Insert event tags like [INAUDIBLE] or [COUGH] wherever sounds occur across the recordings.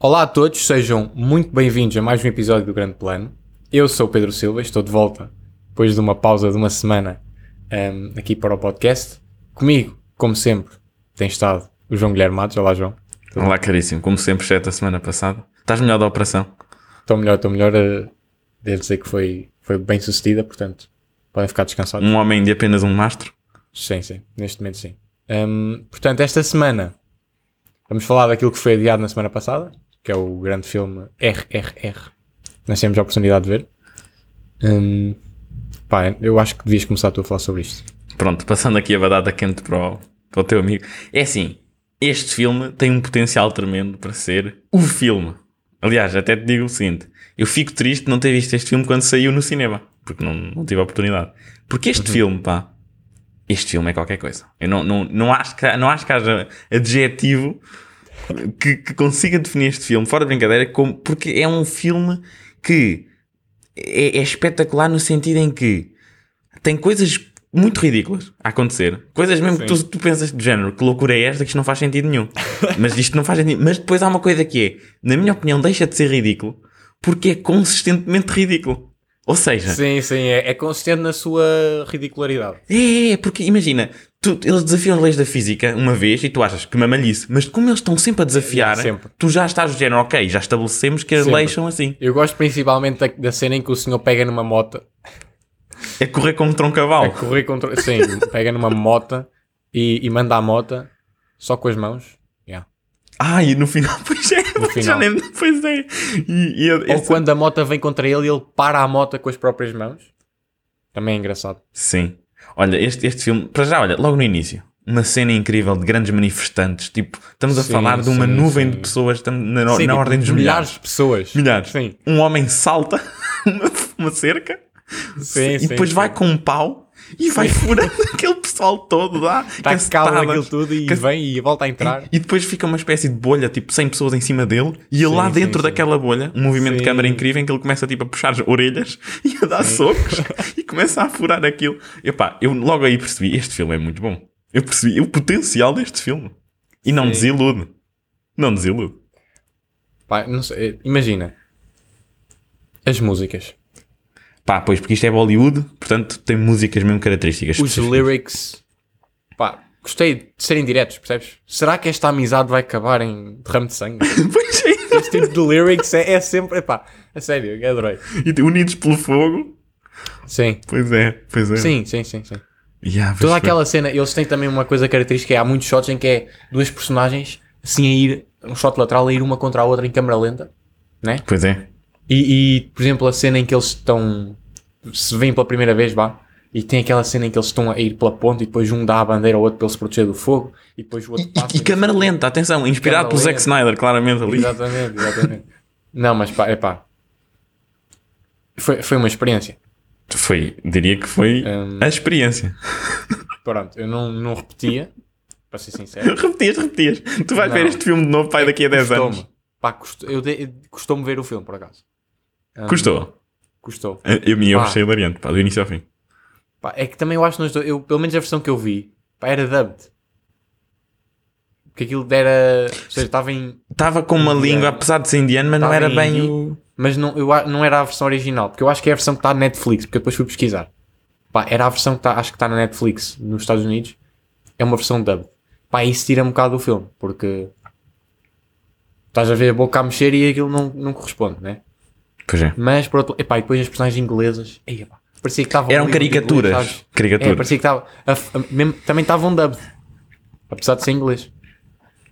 Olá a todos, sejam muito bem-vindos a mais um episódio do Grande Plano. Eu sou o Pedro Silva, estou de volta depois de uma pausa de uma semana um, aqui para o podcast. Comigo, como sempre, tem estado o João Guilherme Matos. Olá, João. Olá, caríssimo. Como sempre, exceto a semana passada. Estás melhor da operação? Estou melhor, estou melhor. Uh, devo dizer que foi, foi bem sucedida, portanto, podem ficar descansados. Um homem de apenas um mastro? Sim, sim. Neste momento, sim. Um, portanto, esta semana vamos falar daquilo que foi adiado na semana passada, que é o grande filme RRR. Nós temos a oportunidade de ver. Um, pá, eu acho que devias começar tu a falar sobre isto. Pronto, passando aqui a badada quente para o, para o teu amigo. É assim, este filme tem um potencial tremendo para ser o filme. Aliás, até te digo o seguinte: eu fico triste de não ter visto este filme quando saiu no cinema, porque não, não tive a oportunidade. Porque este uhum. filme, pá, este filme é qualquer coisa. Eu não, não, não, acho, que, não acho que haja adjetivo que, que consiga definir este filme, fora de brincadeira, como, porque é um filme que é, é espetacular no sentido em que tem coisas muito ridículas a acontecer. Coisas mesmo Sim. que tu, tu, pensas de género, que loucura é esta, que isto não faz sentido nenhum. [LAUGHS] Mas isto não faz sentido. Mas depois há uma coisa que é, na minha opinião, deixa de ser ridículo porque é consistentemente ridículo. Ou seja... Sim, sim, é, é consistente na sua ridicularidade. É, é, porque imagina, tu, eles desafiam as leis da física uma vez e tu achas que mamalhice, mas como eles estão sempre a desafiar, sempre. tu já estás do género, ok, já estabelecemos que as sempre. leis são assim. Eu gosto principalmente da, da cena em que o senhor pega numa moto. É correr contra um cavalo. É correr contra. Sim, pega numa moto e, e manda a moto só com as mãos. Yeah. Ah, e no final, [LAUGHS] pois é, no final. já nem. Pois é. E, e, Ou essa... quando a moto vem contra ele e ele para a moto com as próprias mãos. Também é engraçado. Sim. Olha, este, este filme, para já, olha, logo no início, uma cena incrível de grandes manifestantes. Tipo, estamos a sim, falar de uma sim, nuvem sim. de pessoas, estamos na, na tipo, ordem dos milhares. de pessoas. Milhares. Sim. Um homem salta [LAUGHS] uma cerca sim, e depois vai com um pau e vai furando [LAUGHS] aquele pessoal todo lá. Está calmo aquilo tudo e vem e volta a entrar. E, e, depois fica uma espécie de bolha, tipo 100 pessoas em cima dele, e ele lá dentro daquela bolha, um movimento sim. de câmera incrível em que ele começa tipo a puxar as orelhas [LAUGHS] e a dar socos [LAUGHS] e começa a furar aquilo. E pá, eu logo aí percebi, este filme é muito bom. Eu percebi o potencial deste filme. E não desilude. Não desilude. Pá, não sei, imagina. As músicas. Pá, pois, porque isto é Bollywood, portanto tem músicas mesmo características. Os lyrics, pá, gostei de serem diretos, percebes? Será que esta amizade vai acabar em derrame de sangue? [LAUGHS] pois é. Este tipo de lyrics é, é sempre, pá, a sério, adorei. E unidos pelo fogo. Sim. Pois é, pois é. Sim, sim, sim, sim. Yeah, Toda aquela cena, eles têm também uma coisa característica, é, há muitos shots em que é duas personagens assim a ir, um shot lateral a ir uma contra a outra em câmera lenta, né? Pois é. E, e, por exemplo, a cena em que eles estão. Se vêm pela primeira vez, vá. E tem aquela cena em que eles estão a ir pela ponte e depois um dá a bandeira ao outro para ele se proteger do fogo e depois o outro passa. E, e câmera lenta, atenção, inspirado pelo Zack Snyder, claramente ali. Exatamente, exatamente. Não, mas pá, é pá. Foi, foi uma experiência. Foi, diria que foi um, a experiência. Pronto, eu não, não repetia, para ser sincero. [LAUGHS] repetias, repetias. Tu vais não, ver este filme de novo, pai, daqui a 10 anos. Pá, custou, eu, custou-me ver o filme, por acaso. Um, custou? Custou. Eu, me eu achei hilariante, pá, do início ao fim. Pá, é que também eu acho, que eu, pelo menos a versão que eu vi, pá, era dubbed. Porque aquilo era. Ou seja, estava em. Estava com uma língua, apesar de ser indiano, mas não era bem o. Mas não, eu, não era a versão original, porque eu acho que é a versão que está na Netflix, porque eu depois fui pesquisar. Pá, era a versão que está, acho que está na Netflix nos Estados Unidos. É uma versão dubbed. Pá, isso tira um bocado do filme, porque estás a ver a boca a mexer e aquilo não, não corresponde, né? Pois é. Mas, por outro epá, e depois as personagens inglesas, ei, epá, parecia que estavam. Eram caricaturas. Inglês, caricaturas. É, parecia que estavam. Também estavam dubbed, apesar de ser inglês.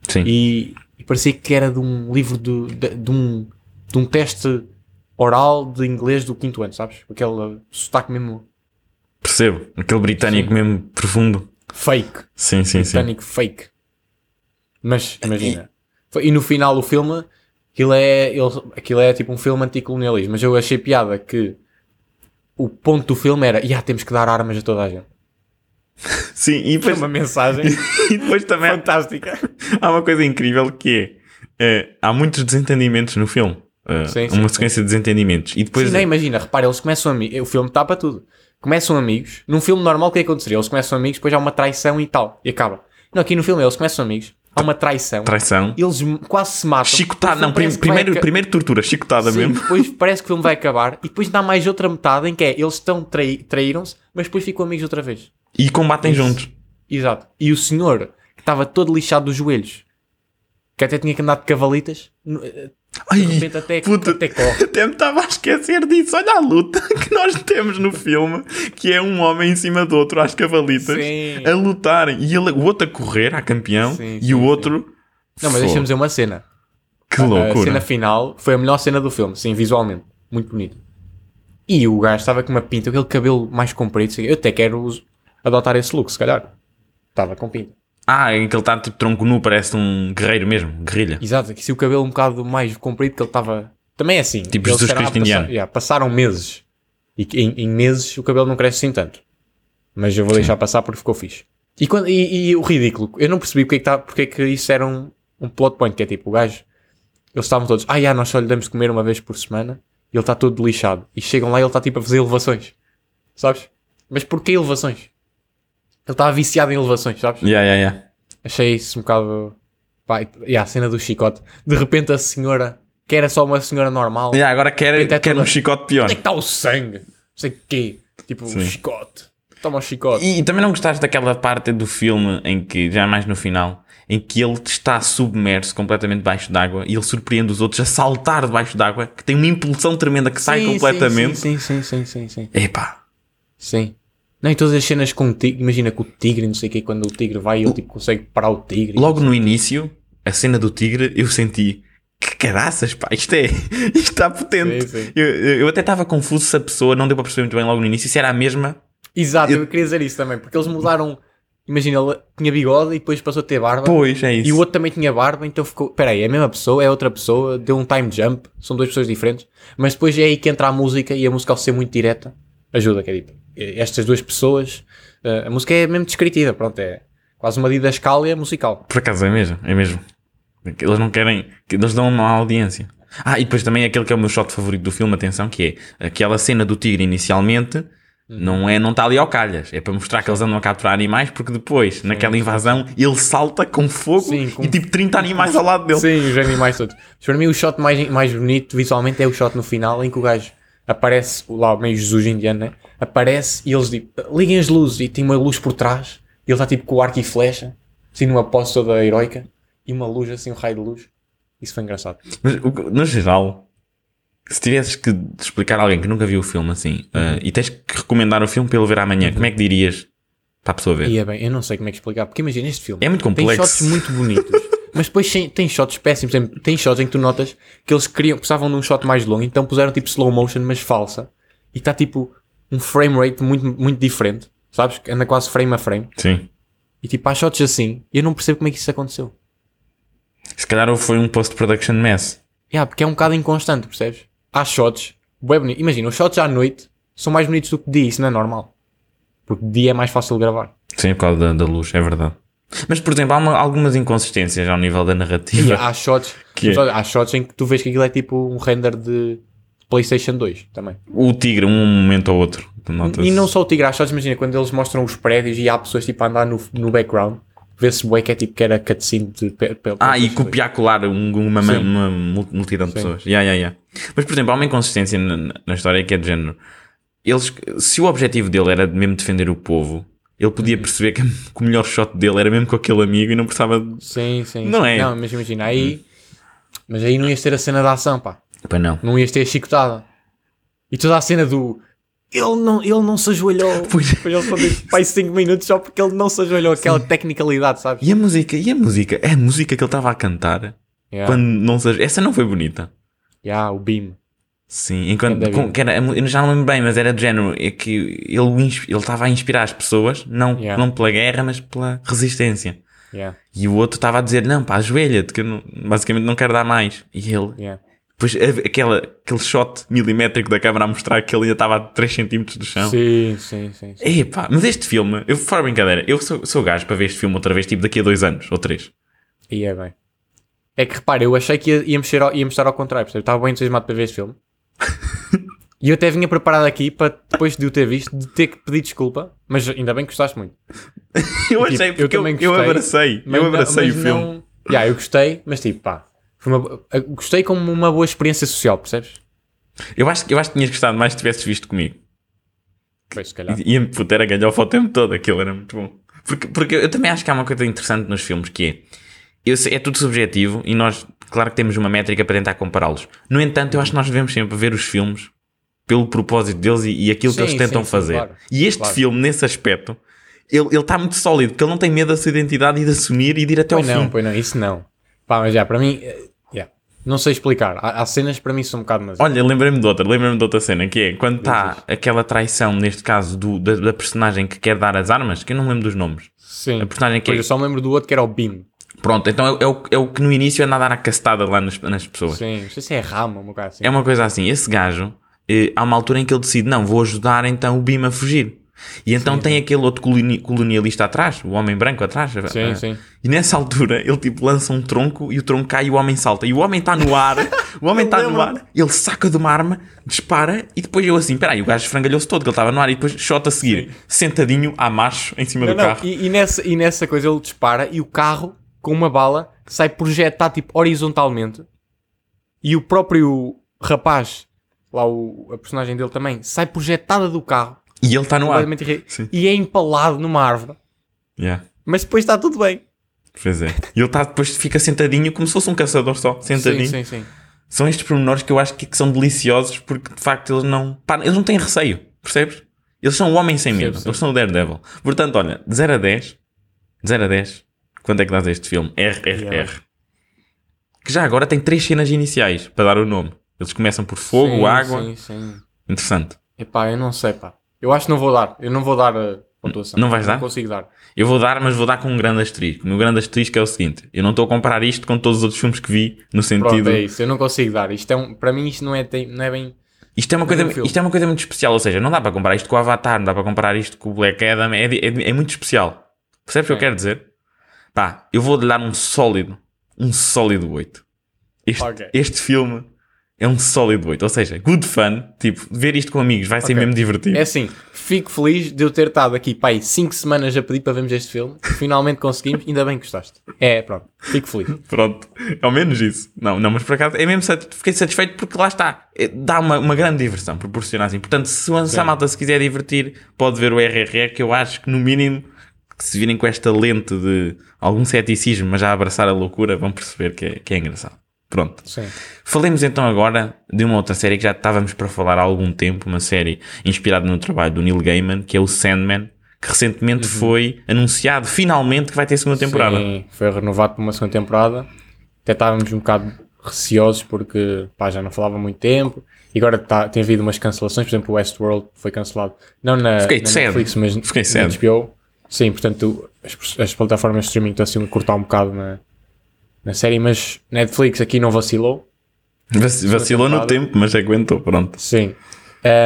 Sim. E, e, parecia que era de um livro de, de, de, um, de um teste oral de inglês do quinto ano, sabes? Aquele sotaque mesmo. Percebo. Aquele britânico sim. mesmo profundo. Fake. Sim, sim, britânico sim. fake. Mas imagina. E no final do filme, aquilo é, ele, aquilo é tipo um filme anticolonialismo, mas eu achei piada que o ponto do filme era, yeah, temos que dar armas a toda a gente. [LAUGHS] Sim, e depois... É uma mensagem [LAUGHS] e depois também fantástica. Há uma coisa incrível que é, é há muitos desentendimentos no filme. Uh, sim, sim, uma sequência sim. de desentendimentos. E depois... Sim, nem imagina, repara, eles começam a... O filme tapa tudo. começam amigos. Num filme normal, o que é que aconteceria? Eles começam amigos, depois há uma traição e tal. E acaba. Não, aqui no filme eles começam amigos, há uma traição. Traição. Eles quase se matam. Chicotada, não, prim- que vai primeiro, aca- primeiro tortura, chicotada Sim, mesmo. depois parece que o filme vai acabar e depois dá mais outra metade em que é eles estão trai- traíram-se, mas depois ficam amigos outra vez. E combatem juntos. Exato. E o senhor, que estava todo lixado dos joelhos, que até tinha que andar de cavalitas, de Ai, repente até, puta, até corre. até me estava a esquecer disso. Olha a luta [LAUGHS] que nós temos no filme, que é um homem em cima do outro às cavalitas, Sim. a lutarem. E ele, o outro a correr, a campeão, Sim, e sim, o outro... Não, mas dizer uma cena. Que A loucura. cena final foi a melhor cena do filme, sim, visualmente. Muito bonito. E o gajo estava com uma pinta, aquele cabelo mais comprido. Eu até quero adotar esse look, se calhar. Estava com pinta. Ah, em que ele está tipo tronco nu, parece um guerreiro mesmo, guerrilha. Exato, que se o cabelo um bocado mais comprido, que ele estava. Também é assim. Tipo Jesus Cristo "Ah, indiano." yeah, passaram meses. E em, em meses o cabelo não cresce assim tanto. Mas eu vou deixar passar porque ficou fixe. E, quando, e, e o ridículo, eu não percebi porque é que, tá, porque é que isso era um, um plot point, que é tipo, o gajo, eles estavam todos, ah, já, nós só lhe damos comer uma vez por semana, e ele está todo lixado. E chegam lá e ele está tipo a fazer elevações. Sabes? Mas porquê elevações? Ele estava viciado em elevações, sabes? Yeah, yeah, yeah. Achei isso um bocado. Pá, e a cena do chicote. De repente a senhora, que era só uma senhora normal, Yeah, agora quer, Até quer toda- um chicote pior. onde é que está o sangue? Não sei o quê. Tipo, um chicote. Toma o chicote. E, e também não gostaste daquela parte do filme em que, já mais no final, em que ele está submerso completamente debaixo d'água e ele surpreende os outros a saltar debaixo d'água, que tem uma impulsão tremenda que sai Sim, completamente. Sim, sim, sim, sim, sim, sim. Epá, Sim. Não, e todas as cenas com o tigre, imagina com o tigre, não sei o quê, quando o tigre vai, ele tipo consegue parar o tigre. logo no início, a cena do tigre, eu senti que caraças, pá, isto é, [LAUGHS] isto está potente. Sim, sim. Eu, eu até estava confuso se a pessoa não deu para perceber muito bem logo no início se era a mesma. Exato, eu queria dizer isso também, porque eles mudaram. Imagina, ele tinha bigode e depois passou a ter barba. Pois, é isso. E o outro também tinha barba, então ficou. Peraí, é a mesma pessoa, é outra pessoa, deu um time jump, são duas pessoas diferentes. Mas depois é aí que entra a música e a música, ao ser muito direta, ajuda. Que é tipo, estas duas pessoas, eh, a música é mesmo descritiva, pronto, é quase uma didascália musical. Por acaso é mesmo, é mesmo. Eles não querem, que eles dão uma audiência. Ah, e depois também aquele que é o meu shot favorito do filme, atenção, que é aquela cena do tigre inicialmente, não é, não está ali ao calhas, é para mostrar que eles andam a capturar animais, porque depois, naquela invasão, ele salta com fogo Sim, com- e tipo 30 animais ao lado dele. Sim, os animais todos. Mas para mim o shot mais, mais bonito visualmente é o shot no final em que o gajo aparece, lá meio Jesus indiano, né? Aparece e eles tipo, liguem as luzes e tem uma luz por trás e ele está tipo com o arco e flecha, assim numa pose toda heroica e uma luz assim, um raio de luz. Isso foi engraçado. Mas, o- no geral, se tivesses que explicar a alguém que nunca viu o filme assim, ah, e tens que recomendar o filme para ele ver amanhã, como é que dirias para a pessoa ver? E é bem, eu não sei como é que explicar, porque imagina este filme. É muito Tem complexo. shots muito bonitos, [LAUGHS] mas depois tem, shots péssimos. Tem, shots em que tu notas que eles queriam, precisavam de um shot mais longo, então puseram tipo slow motion, mas falsa. E está tipo um frame rate muito, muito diferente, sabes? Anda quase frame a frame. Sim. E tipo, há shots assim, e eu não percebo como é que isso aconteceu. Se calhar foi um post-production mess. Yeah, porque é um bocado inconstante, percebes? Há shots, bué bonito. Imagina, os shots à noite são mais bonitos do que de dia, isso não é normal. Porque de dia é mais fácil de gravar. Sim, por causa da, da luz, é verdade. Mas, por exemplo, há uma- algumas inconsistências ao nível da narrativa. há shots, [LAUGHS] Que é? há shots em que tu vês que aquilo é tipo um render de PlayStation 2 também. O tigre, um momento ou outro. E não só o tigre, há shots, imagina, quando eles mostram os prédios e há pessoas tipo a andar no, no background, vê-se bué que é tipo que era cutscene de pe- pe- Ah, e PlayStation 2. copiar, colar um- uma, uma mul- multidão de pessoas. Yeah, yeah, yeah. Mas, por exemplo, há uma inconsistência na, na história que é de género. Eles, se o objetivo dele era mesmo defender o povo, ele podia perceber que, [LAUGHS] que o melhor shot dele era mesmo com aquele amigo e não precisava. de- Sim, sim. Não sim. é? Não, mas imagina, aí. Mas aí não ias ter a cena da ação, pá. Pá, não. Não ias ter a chicotada. E toda a cena do. Ele não, ele não se ajoelhou. [LAUGHS] Pois. Ele só pai 5 minutos só porque ele não se ajoelhou. Aquela tecnicalidade, sabes? E a música? E a música? É a música que ele estava a cantar? Yeah. Quando não se... Essa não foi bonita. Yeah, o beam. Sim, enquanto Ganda com- que era, eu já não lembro bem, mas era de género é que ele ele estava a inspirar as pessoas, não, Yeah. não pela guerra, mas pela resistência. Yeah, E o outro estava a dizer, não, pá, ajoelha-te, que eu não- basicamente não quero dar mais. E ele, yeah. depois aquela, aquele shot milimétrico da câmara a mostrar que ele ainda estava a 3 cm do chão. Sim, sim, sim. sim. Epá, mas este filme, eu fora brincadeira, eu sou, sou gajo para ver este filme outra vez, tipo daqui a dois anos ou três. E é bem. É que repara, eu achei que ia, ia, mexer ao, ia mexer ao contrário, percebe? Estava bem entusiasmado para ver este filme. E eu até vinha preparado aqui para, depois de o ter visto, de ter que pedir desculpa, mas ainda bem que gostaste muito. [LAUGHS] Eu achei Tipo, eu porque eu, também eu gostei, abracei. Mas eu não- abracei o filme. Não... Yeah, eu gostei, mas tipo, pá, uma- eu gostei como uma boa experiência social, percebes? Eu, acho, eu acho que tinhas gostado mais se tivesses visto comigo. Pois, se calhar. E ia-me puter a ganhar o tempo todo, aquilo era muito bom. Porque, porque eu também acho que há uma coisa interessante nos filmes que é, eu sei- é tudo subjetivo e nós, claro que temos uma métrica para tentar compará-los. No entanto, eu acho que nós devemos sempre ver os filmes pelo propósito deles e, e aquilo Sim, que eles tentam sim, sim, fazer. claro. E este Claro. filme, nesse aspecto, ele ele está muito sólido, porque ele não tem medo da sua identidade e de assumir e de ir até ao Pois não, fim. pois não, isso não. Pá, mas já, para mim, eh, yeah, não sei explicar. Há, há cenas para mim que são um bocado mas Olha, lembrei-me de outra, lembrei-me de outra cena, que é quando está aquela traição, neste caso, do, da, da personagem que quer dar as armas, que eu não me lembro dos nomes. Sim. A personagem que Pois, é eu só me lembro do outro que era o Beam. Pronto, então é, é o, é o que no início anda a dar a castada lá nas, nas pessoas. Sim, não sei se é Rama, um bocado assim. É uma coisa assim, esse gajo, eh, há uma altura em que ele decide, não, vou ajudar então o Bim a fugir. E então tem aquele outro coloni- colonialista atrás, o homem branco atrás. Sim, eh, sim. E nessa altura ele tipo lança um tronco e o tronco cai e o homem salta. E o homem está no ar, [LAUGHS] o homem está no ar, ele saca de uma arma, dispara e depois eu assim, peraí, o gajo esfrangalhou-se todo, que ele estava no ar e depois shot a seguir, sentadinho à macho em cima Não, do não, carro. E, e nessa, e nessa coisa ele dispara e o carro, com uma bala, sai projetado tipo horizontalmente e o próprio rapaz, lá o, a personagem dele também, sai projetada do carro E ele está no ar. e é empalado numa árvore. Yeah. Mas depois está tudo bem. Pois é. E ele tá, depois fica sentadinho como se fosse um caçador só, sentadinho. Sim, sim, sim. São estes pormenores que eu acho que, que são deliciosos porque de facto eles não. Pá, eles não têm receio, percebes? Eles são o homem sem medo, eles são o Daredevil. Portanto, olha, de 0 a 10, de 0 a 10, quanto é que dás a este filme? RRR. Yeah. Que já agora tem três cenas iniciais para dar o nome. Eles começam por fogo, Sim, água. Sim, sim. Interessante. Epá, eu não sei, pá. Eu acho que não vou dar. Eu não vou dar a pontuação. Não vais dar? Não consigo dar. Eu vou dar, mas vou dar com um grande asterisco. Meu grande asterisco é o seguinte: eu não estou a comparar isto com todos os outros filmes que vi, no sentido. Pronto, é isso. Eu não consigo dar. Isto é um, para mim isto não é, tem- não é bem... Isto é, uma coisa, um isto é uma coisa muito especial, ou seja, não dá para comparar isto com o Avatar, não dá para comparar isto com o Black Adam, é, é, é muito especial. Percebes o que eu quero dizer? Pá, eu vou dar um sólido, um sólido 8. Este, Ok. este filme é um sólido 8, ou seja, good fun, tipo, ver isto com amigos vai ser Ok. mesmo divertido. É assim, fico feliz de eu ter estado aqui, pá, aí 5 semanas a pedir para vermos este filme. Finalmente conseguimos, ainda bem que gostaste. É, pronto, fico feliz. [LAUGHS] Pronto, ao menos isso. Não, não, mas por acaso é mesmo fiquei satisfeito porque lá está, É- dá uma, uma grande diversão, proporciona assim. Portanto, se, a malta se quiser divertir, pode ver o RRR, que eu acho que no mínimo, que se virem com esta lente de algum ceticismo, mas já abraçar a loucura, vão perceber que é, que é engraçado. Pronto. Sim. Falemos então agora de uma outra série que já estávamos para falar há algum tempo, uma série inspirada no trabalho do Neil Gaiman, que é o Sandman, que recentemente foi anunciado finalmente que vai ter segunda temporada. Sim, foi renovado para uma segunda temporada. Até estávamos um bocado receosos porque pá, já não falava muito tempo. E agora tá, tem havido umas cancelações, por exemplo, o Westworld foi cancelado. Não na, na. Netflix, mas Fiquei na. HBO. Sim, portanto, as, as plataformas de streaming estão assim a cortar um bocado na, na série, mas Netflix aqui não vacilou. Vac- Vacilou no tempo, mas aguentou, pronto. Sim.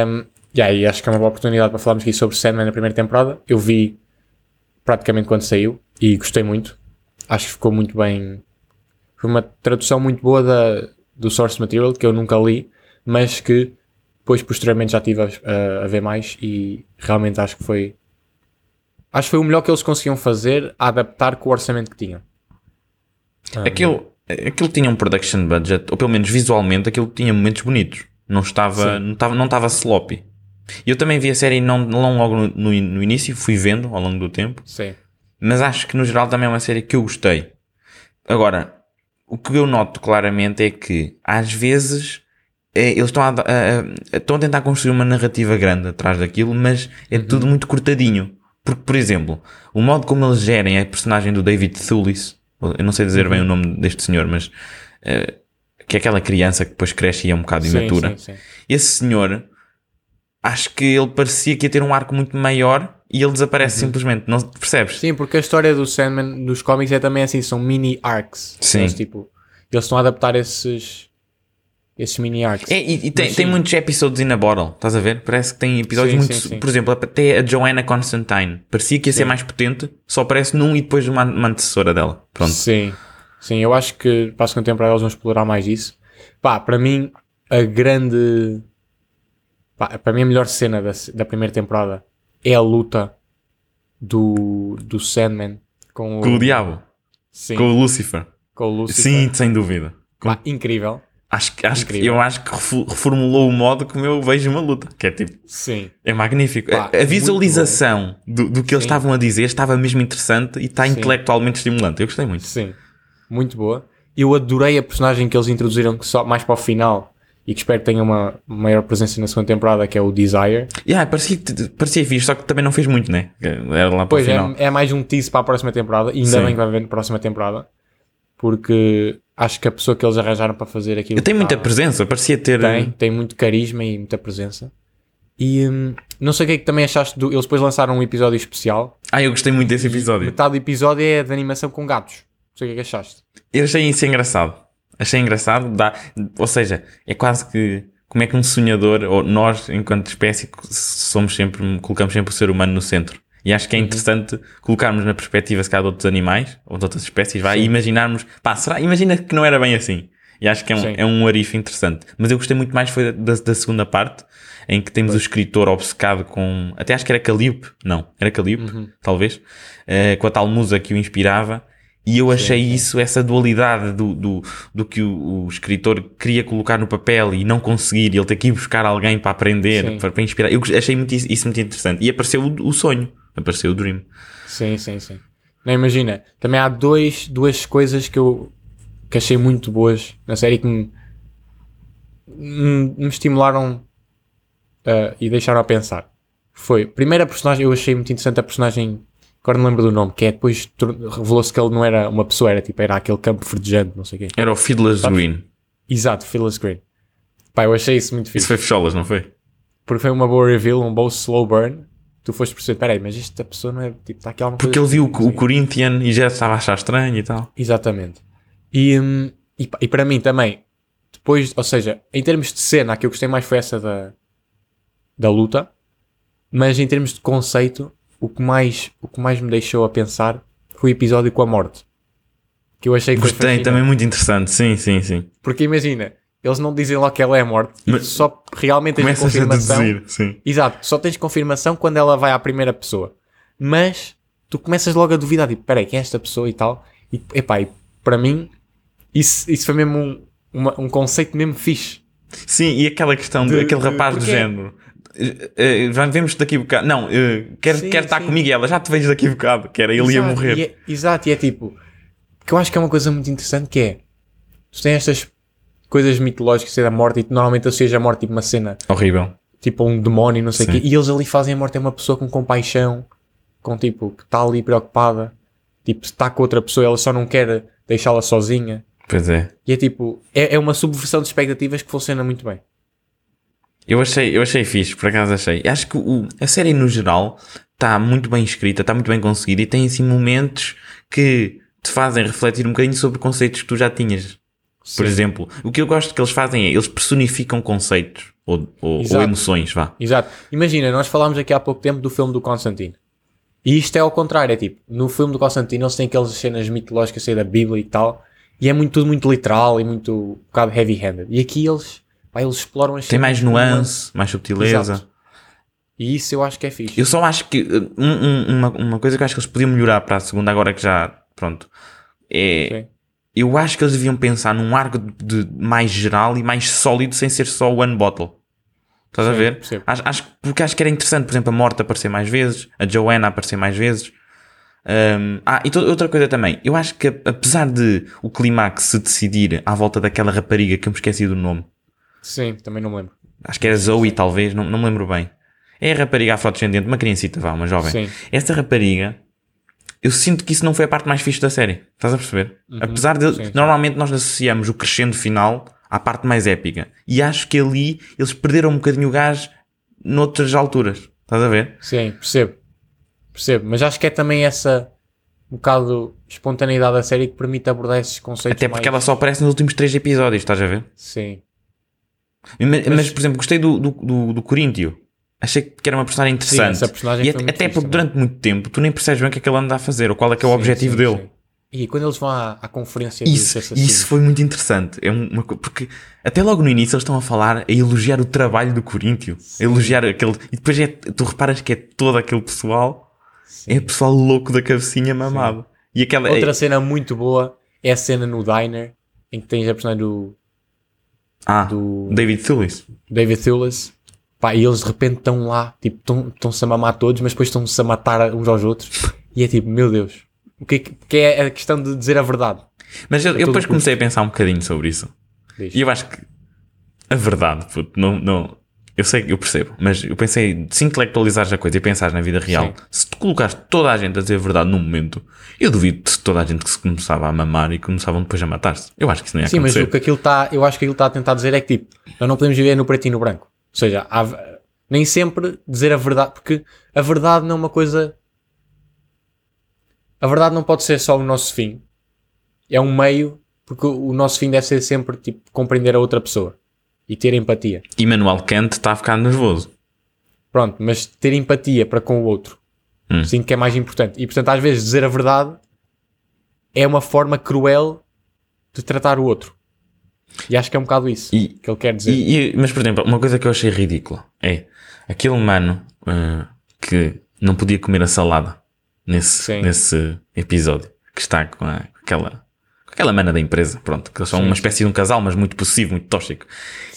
Um, e aí acho que é uma boa oportunidade para falarmos aqui sobre Sandman na primeira temporada. Eu vi praticamente quando saiu e gostei muito. Acho que ficou muito bem. Foi uma tradução muito boa da, do source material que eu nunca li, mas que depois posteriormente já estive a, a ver mais e realmente acho que foi. Acho que foi o melhor que eles conseguiam fazer a adaptar com o orçamento que tinham. Aquilo, aquilo tinha um production budget, ou pelo menos visualmente, aquilo tinha momentos bonitos. Não estava, não estava, não estava sloppy. E eu também vi a série não, não logo no, no, no início, fui vendo ao longo do tempo, Sim. mas acho que no geral também é uma série que eu gostei. Agora, o que eu noto claramente é que às vezes eh, eles estão a, a- a- estão a tentar construir uma narrativa grande atrás daquilo, mas é tudo muito cortadinho. Porque, por exemplo, o modo como eles gerem a personagem do David Thewlis, eu não sei dizer bem o nome deste senhor, mas eh, que é aquela criança que depois cresce e é um bocado Sim, imatura. sim, sim. Esse senhor, acho que ele parecia que ia ter um arco muito maior e ele desaparece simplesmente. Não percebes? Sim, porque a história do Sandman dos cómics é também assim, são mini arcs. Sim. Eles, tipo, eles estão a adaptar esses, esses mini arcs. É, e, e tem, Mas tem muitos episódios in a bottle, estás a ver? Parece que tem episódios Sim, muito. sim, sim. Por exemplo, até a Joanna Constantine parecia que ia ser mais potente, só aparece num e depois uma, uma antecessora dela. Pronto. Sim, sim, eu acho que para a segunda temporada eles vão explorar mais isso. Pá, para mim, a grande. Pá, para mim a melhor cena da, da primeira temporada é a luta do, do Sandman com o, Com o diabo, sim, com o Lucifer. com o Lucifer. Sim, sem dúvida. Pá, incrível. Acho, que- acho que, eu acho que reformulou o modo como eu vejo uma luta. Que é tipo, Sim. é magnífico. Pá, a, visualização do, do que eles Sim. estavam a dizer estava mesmo interessante e está Sim. intelectualmente estimulante. Eu gostei muito. Sim, muito boa. Eu adorei a personagem que eles introduziram que só mais para o final e que espero que tenha uma maior presença na segunda temporada, que é o Desire. Yeah, parecia, parecia fixe, só que também não fez muito, né? Era lá para Pois o final. é, é mais um tease para a próxima temporada, e ainda Sim. bem que vai haver na próxima temporada, porque acho que a pessoa que eles arranjaram para fazer aquilo Eu tenho muita tá- presença, parecia ter. tem, tem muito carisma e muita presença. E hum, não sei o que é que também achaste do. Eles depois lançaram um episódio especial. Ah, eu gostei muito desse episódio. Metade do episódio é de animação com gatos. Não sei o que é que achaste. Eu achei isso engraçado. Achei engraçado, dá, ou seja, é quase que como é que um sonhador, ou nós, enquanto espécie, somos sempre, colocamos sempre o ser humano no centro. E acho que é Uhum. interessante colocarmos na perspectiva, se calhar, de outros animais, ou de outras espécies, vai, e imaginarmos, pá, será, imagina que não era bem assim. E acho que é um, Sim. é um arife interessante. Mas eu gostei muito mais foi da, da segunda parte, em que temos o escritor obcecado com, até acho que era Calliope, não, era Calliope, Uhum. talvez, eh, com a tal musa que o inspirava, e eu achei isso, essa dualidade do, do, do que o, o escritor queria colocar no papel e não conseguir, e ele ter que ir buscar alguém para aprender, Sim. para, para inspirar. Eu achei muito isso, isso muito interessante. E apareceu o, o sonho, apareceu o Dream. Sim, sim, sim. Não, imagina, também há dois, duas coisas que eu que achei muito boas na série que me, me, me estimularam ah, e deixaram a pensar. Foi, primeira personagem, eu achei muito interessante a personagem, agora não lembro do nome, que é depois revelou-se que ele não era uma pessoa, era tipo, era aquele campo verdejante, não sei o quê. Era o Fiddler's Sabes? Green. Exato, Phyllis Green. Pá, eu achei isso muito Isso fixe. foi fecholas, não foi? Porque foi uma boa reveal, um bom slow burn. Tu foste perceber, peraí, mas esta pessoa não é, tipo, está aqui alguma Porque coisa ele viu o, o Corinthian e já estava a achar estranho e tal. Exatamente. E, hum, e, e para mim também, depois, ou seja, em termos de cena, a que eu gostei mais foi essa da, da luta, mas em termos de conceito, o que mais, o que mais me deixou a pensar foi o episódio com a morte. Que eu achei que Gostei, também muito interessante. Sim, sim, sim. Porque imagina, eles não dizem logo que ela é morte, Mas- só realmente tens Começas a confirmação. deduzir, sim. Exato, só tens confirmação quando ela vai à primeira pessoa. Mas tu começas logo a duvidar, tipo, peraí, quem é esta pessoa e tal? E, epá, e para mim, isso, isso foi mesmo um, uma- um conceito mesmo fixe. Sim, e aquela questão De- daquele rapaz do género. eh, eh, Já vemos daqui a bocado. Não, eh, quer, Sim, quer estar sim. comigo e ela já te vejo daqui a bocado. Que era ele ia morrer. E é, exato, e é tipo, que eu acho que é uma coisa muito interessante que é, tu tens estas coisas mitológicas da morte e normalmente associas a morte tipo uma cena, Horrível. tipo um demónio, não sei o quê, e eles ali fazem a morte é uma pessoa com compaixão, com tipo, que está ali preocupada, tipo, está com outra pessoa, ela só não quer deixá-la sozinha. Pois é. E é tipo, é, é uma subversão de expectativas que funciona muito bem. Eu achei, eu achei fixe, por acaso achei. Acho que o- a série no geral está muito bem escrita, está muito bem conseguida e tem assim momentos que te fazem refletir um bocadinho sobre conceitos que tu já tinhas. Por Sim. exemplo, o que eu gosto que eles fazem é eles personificam conceitos ou, ou- ou emoções, vá. Exato. Imagina, nós falámos aqui há pouco tempo do filme do Constantino. E isto é ao contrário, é tipo, no filme do Constantino eles têm aquelas cenas mitológicas aí da Bíblia e tal, e é muito, tudo muito literal e muito um bocado heavy-handed. E aqui eles, pá, eles exploram as Tem mais uma- nuance, mais subtileza. Exato. E isso eu acho que é fixe. Eu só acho que uh, um- um- uma, uma coisa que eu acho que eles podiam melhorar para a segunda, agora que já, pronto, é. Sim. Eu acho que eles deviam pensar num arco de, de mais geral e mais sólido sem ser só one bottle. Estás a Sim, ver? percebo. Acho, acho, porque acho que era interessante, por exemplo, a Morta aparecer mais vezes, a Joanna aparecer mais vezes. Um, ah, e outra coisa também, eu acho que apesar de o clímax se decidir à volta daquela rapariga que eu me esqueci do nome, Sim, também não me lembro. acho que era Zoe talvez, não, não me lembro bem. É a rapariga afrodescendente, uma criancita, vá, uma jovem. Sim. Essa rapariga, eu sinto que isso não foi a parte mais fixe da série. Estás a perceber? Apesar de, Uhum. Sim, sim. normalmente nós associamos o crescendo final à parte mais épica. E acho que ali eles perderam um bocadinho o gás noutras alturas. Estás a ver? Sim, percebo. Percebo. Mas acho que é também essa um bocado espontaneidade da série que permite abordar esses conceitos Até porque mais... ela só aparece nos últimos três episódios, estás a ver? Sim. Mas, mas, por exemplo, gostei do, do, do, do Coríntio. Achei que era uma personagem interessante. sim, essa personagem e até, até porque também. durante muito tempo tu nem percebes bem o que é que ele anda a fazer ou qual é que é o Sim, objetivo sim, dele. E quando eles vão à, à conferência Isso, isso foi muito interessante. É uma, porque até logo no início eles estão a falar, a elogiar o trabalho do Coríntio, a elogiar aquele. E depois é, tu reparas que é todo aquele pessoal, é pessoal louco da cabecinha mamado. E aquela. Outra cena muito boa é a cena no diner em que tens a personagem do ah, do- David Thewlis. David Thewlis. Pá, e eles de repente estão lá, tipo, estão- estão-se a mamar todos, mas depois estão-se a matar uns aos outros. E é tipo, meu Deus. O que é, que é a questão de dizer a verdade? Mas eu, eu todo depois comecei a pensar um bocadinho sobre isso. Diz. E eu acho que a verdade, puto, não, não, eu sei que eu percebo, mas eu pensei, se intelectualizares a coisa e pensares na vida real, Sim. se tu colocares toda a gente a dizer a verdade num momento, eu duvido de toda a gente que se começava a mamar e começavam depois a matar-se. Eu acho que isso não ia Sim, mas acontecer. o que aquilo está, eu acho que aquilo está a tentar dizer é que tipo, nós não podemos viver no preto e no branco. Ou seja, há- nem sempre dizer a verdade, porque a verdade não é uma coisa. A verdade não pode ser só o nosso fim. É um meio, porque o o nosso fim deve ser sempre tipo compreender a outra pessoa e ter empatia. E Manuel Kant está a ficar nervoso. Pronto, mas ter empatia para com o outro. Hum. Sinto que é mais importante. E portanto, às vezes, dizer a verdade é uma forma cruel de tratar o outro. E acho que é um bocado isso E- que ele quer dizer. E- e- mas, por exemplo, uma coisa que eu achei ridícula é aquele mano eh, que não podia comer a salada nesse, Sim. nesse episódio, que está com a- com aquela mana da empresa, pronto, que são Sim. uma espécie de um casal, mas muito possessivo, muito tóxico.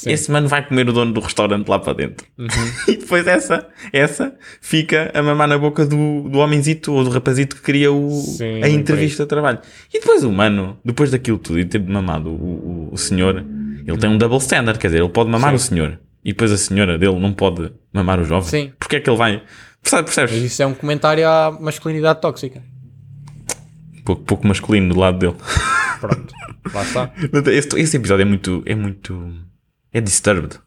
Esse mano vai comer o dono do restaurante lá para dentro. Uhum. [LAUGHS] e depois essa, essa fica a mamar na boca do, do homenzito ou do rapazito que queria o, Sim, a entrevista de trabalho. E depois o mano, depois daquilo tudo e ter mamado o, o, o senhor, ele tem um double standard, quer dizer, ele pode mamar Sim. o senhor e depois a senhora dele não pode mamar o jovem. Sim. Porque é que ele vai. Percebes? Mas percebes? isso é um comentário à masculinidade tóxica. Pouco, pouco masculino do lado dele. [LAUGHS] Pronto, lá está. Esse, esse episódio é muito. É muito. É disturbed.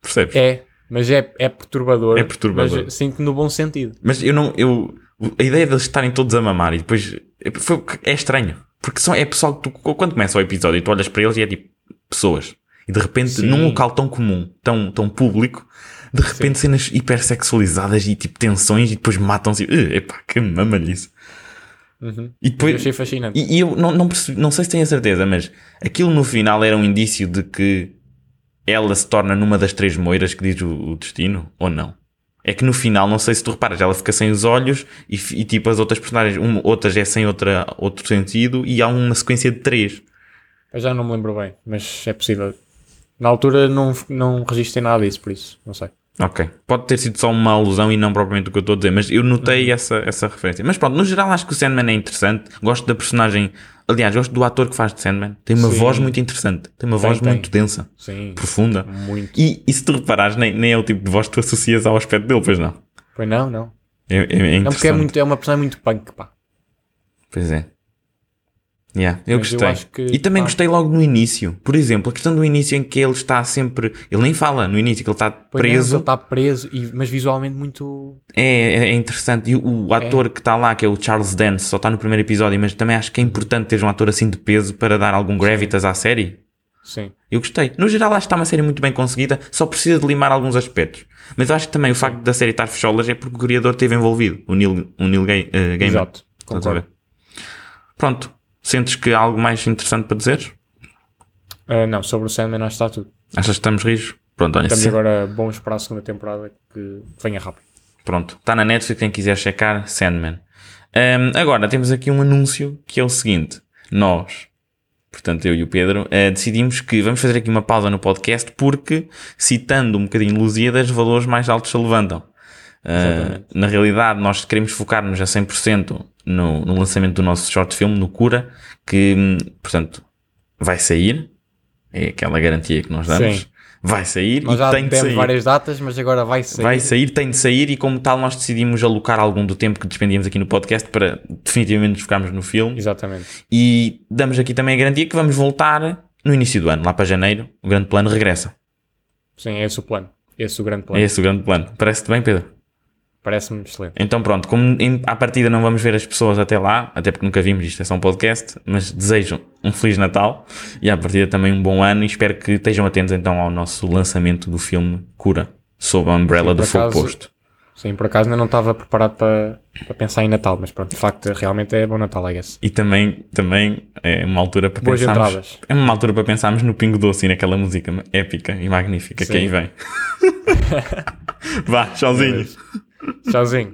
Percebes? É, mas é, é perturbador. É perturbador. Mas sinto no bom sentido. Mas eu não. Eu, a ideia deles estarem todos a mamar e depois. É, foi- é estranho. Porque são, é pessoal que tu. Quando começa o episódio e tu olhas para eles e é tipo. Pessoas. E de repente, Sim. num local tão comum, tão, tão público, de repente cenas hipersexualizadas e tipo tensões e depois matam-se. e, Epá, que mamalhice. Uhum. E Eu depois. achei fascinante. E, e eu não, não, percebi- não sei se tenho a certeza, mas aquilo no final era um indício de que ela se torna numa das três moiras que diz o, o destino, ou não? É que no final, não sei se tu reparas, ela fica sem os olhos e, e tipo as outras personagens, uma, outras é sem outra, outro sentido e há uma sequência de três. Eu já não me lembro bem, mas é possível. Na altura não, não registrei nada disso, por isso, não sei. Ok. Pode ter sido só uma alusão e não propriamente o que eu estou a dizer, mas eu Uhum. notei essa, essa referência. Mas pronto, no geral acho que o Sandman é interessante. Gosto da personagem. Aliás, gosto do ator que faz de Sandman. Tem uma Sim. voz muito interessante. Tem uma Tem, voz tem. muito densa, Sim, profunda. muito. E, e se tu reparares, nem, nem é o tipo de voz que tu associas ao aspecto dele, pois não. Pois não, não. É, é, é Não, porque é, interessante. muito, é uma personagem muito punk, pá. Pois é. Yeah, eu Mas eu gostei. acho que, e também pá, gostei logo no início. Por exemplo, a questão do início em que ele está sempre. Ele nem fala no início, que ele está não, preso. ele está preso, e, mas visualmente muito. É, é, é interessante. E o, o ator que está lá, que é o Charles Dance, só está no primeiro episódio, mas também acho que é importante ter um ator assim de peso para dar algum gravitas à série. Sim. Eu gostei. No geral, acho que está uma série muito bem conseguida, só precisa de limar alguns aspectos. Mas eu acho que também o facto da série estar fecholas é porque o criador esteve envolvido, o Neil, o Neil eh, Gaiman. Exato. A ver? Concordo. Pronto. Sentes que há algo mais interessante para dizer? Ah, não, sobre o Sandman acho que está tudo. Achas que estamos rijos? Pronto, olha, Estamos se- agora bons para a segunda temporada que venha rápido. Pronto, está na Netflix, quem quiser checar, Sandman. Ahm, agora, temos aqui um anúncio que é o seguinte. Nós, portanto eu e o Pedro, eh, decidimos que vamos fazer aqui uma pausa no podcast porque, citando um bocadinho Lusíadas, valores mais altos se levantam. Exatamente. na realidade, nós queremos focar-nos a 100% no, no lançamento do nosso short film, no Cura, que, hum, portanto, vai sair. É aquela garantia que nós damos. Sim. Vai sair Nós e já tem de sair. várias datas, mas agora vai sair. Vai sair, tem de sair e como tal nós decidimos alocar algum do tempo que despendíamos aqui no podcast para definitivamente nos focarmos no filme Exatamente. e damos aqui também a garantia que vamos voltar no início do ano, lá para janeiro, o grande plano regressa. Sim, é esse o plano. Esse é o grande É plano. esse o grande plano. Parece-te bem, Pedro? Parece-me excelente. Então pronto, como em, à partida não vamos ver as pessoas até lá, até porque nunca vimos, isto é só um podcast, mas desejo um Feliz Natal e à partida também um bom ano e espero que estejam atentos então ao nosso lançamento do filme Cura, sob a umbrella sim, do Fogo Posto. Sim, por acaso ainda não estava preparado para, pensar em Natal, mas pronto, de facto realmente é bom Natal, I guess. E também, também é uma altura para Boas pensarmos... Entradas. É uma altura para pensarmos no Pingo Doce e naquela música épica e magnífica sim. que aí vem. [LAUGHS] Vá, sozinhos Tchauzinho.